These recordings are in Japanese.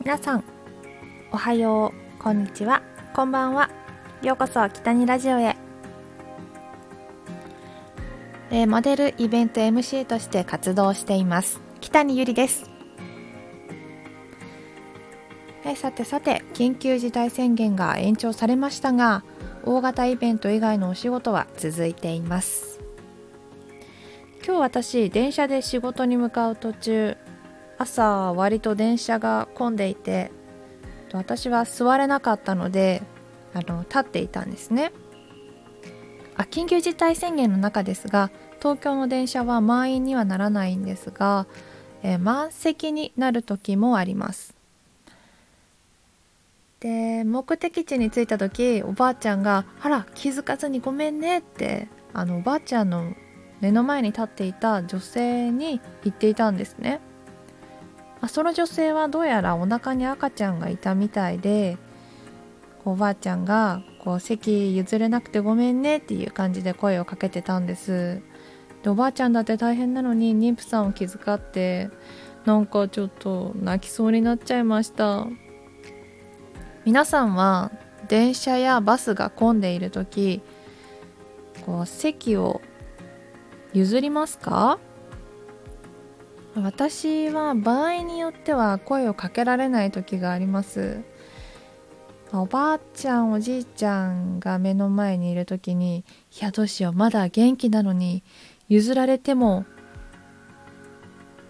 皆さんおはようこんにちはこんばんはようこそ北にラジオへ、えー、モデルイベント MC として活動しています北にゆりです、えー、さてさて緊急事態宣言が延長されましたが大型イベント以外のお仕事は続いています。今日私電車で仕事に向かう途中朝割と電車が混んでいて私は座れなかったのであの立っていたんですね。あ緊急事態宣言の中ですが東京の電車は満員にはならないんですが、えー、満席になる時もあります。で目的地に着いた時おばあちゃんが「あら気づかずにごめんね」ってあのおばあちゃんの目の前に立っていた女性に言っていたんですね。まあ、その女性はどうやらお腹に赤ちゃんがいたみたいでおばあちゃんがこう席譲れなくてごめんねっていう感じで声をかけてたんです。でおばあちゃんだって大変なのに妊婦さんを気遣ってなんかちょっと泣きそうになっちゃいました。皆さんは電車やバスが混んでいる時こう席を譲りますか？私は場合によっては声をかけられない時があります。おばあちゃんおじいちゃんが目の前にいる時にいやどうしようまだ元気なのに譲られても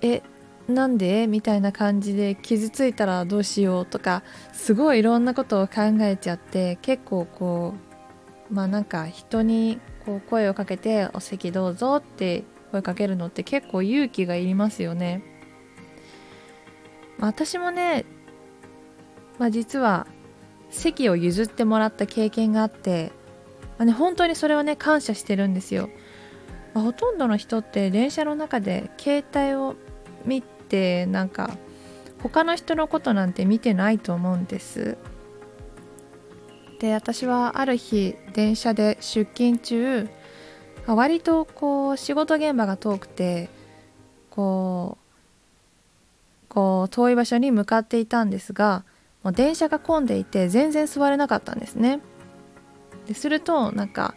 えなんでみたいな感じで傷ついたらどうしようとかすごいいろんなことを考えちゃって結構こうまあなんか人にこう声をかけて「お席どうぞ」って声かけるのって結構勇気がいりますよね。私もね、まあ、実は席を譲ってもらった経験があって、まあね、本当にそれはね感謝してるんですよ。まあ、ほとんどの人って電車の中で携帯を見てなんか他の人のことなんて見てないと思うんです。で私はある日電車で出勤中割とこう仕事現場が遠くてこうこう遠い場所に向かっていたんですがもう電車が混んでいて全然座れなかったんですね。でするとなんか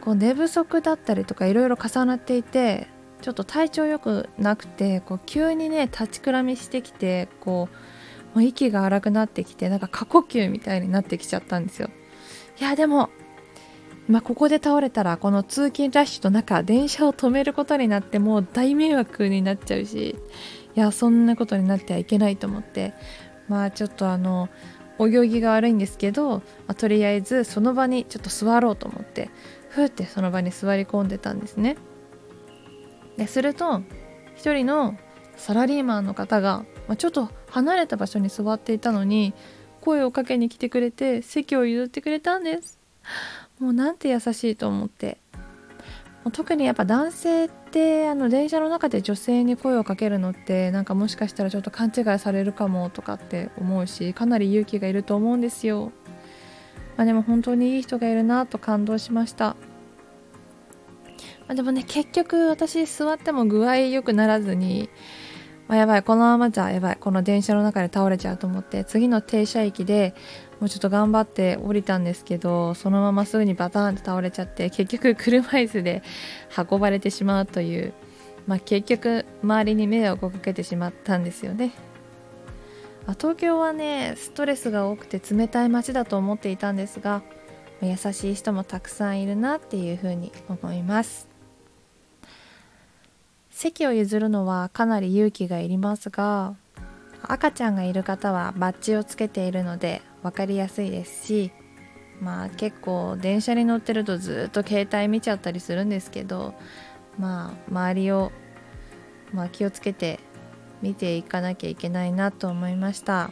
こう寝不足だったりとかいろいろ重なっていてちょっと体調良くなくてこう急にね立ちくらみしてきてこうもう息が荒くなってきてなんか過呼吸みたいになってきちゃったんですよ。いやでもまあ、ここで倒れたらこの通勤ラッシュの中電車を止めることになってもう大迷惑になっちゃうしいやそんなことになってはいけないと思って。まあちょっとあのお行儀が悪いんですけど、まあ、とりあえずその場にちょっと座ろうと思ってふーってその場に座り込んでたんですね。ですると一人のサラリーマンの方が、まあ、ちょっと離れた場所に座っていたのに声をかけに来てくれて席を譲ってくれたんです。もうなんて優しいと思って。もう特にやっぱ男性ってあの電車の中で女性に声をかけるのってなんかもしかしたらちょっと勘違いされるかもとかって思うしかなり勇気がいると思うんですよ、まあ、でも本当にいい人がいるなと感動しました。ま、でもね結局私座っても具合良くならずにまあ、やばいこのままじゃやばいこの電車の中で倒れちゃうと思って次の停車駅でもうちょっと頑張って降りたんですけどそのまますぐにバターンって倒れちゃって結局車椅子で運ばれてしまうという、まあ、結局周りに迷惑をかけてしまったんですよねあ。東京はねストレスが多くて冷たい街だと思っていたんですが優しい人もたくさんいるなっていうふうに思います席を譲るのはかなり勇気がいりますが赤ちゃんがいる方はバッジをつけているので分かりやすいですしまあ結構電車に乗ってるとずっと携帯見ちゃったりするんですけどまあ周りを、まあ、気をつけて見ていかなきゃいけないなと思いました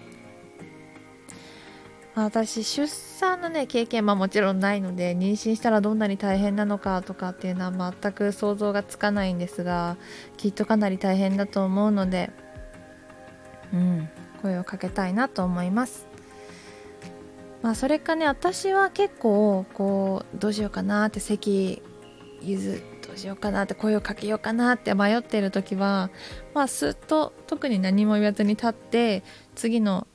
私出産のね経験はもちろんないので妊娠したらどんなに大変なのかとかっていうのは全く想像がつかないんですがきっとかなり大変だと思うのでうん、声をかけたいなと思います。まあ、それかね私は結構こうどうしようかなって席譲どうしようかなって声をかけようかなって迷ってる時はまあすっと特に何も言わずに立って次の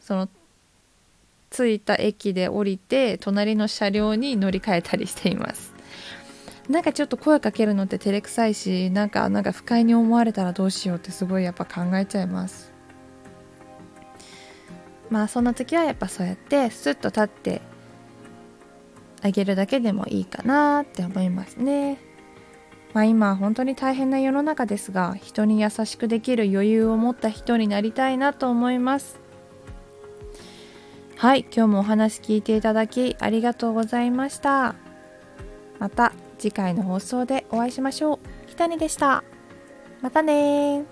その着いた駅で降りて隣の車両に乗り換えたりしています。なんかちょっと声かけるのって照れくさいしなんかなんか不快に思われたらどうしようってすごいやっぱ考えちゃいます。まあそんな時はやっぱそうやってスッと立ってあげるだけでもいいかなって思いますねまあ今本当に大変な世の中ですが人に優しくできる余裕を持った人になりたいなと思いますはい今日もお話聞いていただきありがとうございましたまた次回の放送でお会いしましょう。ひたにでした。またね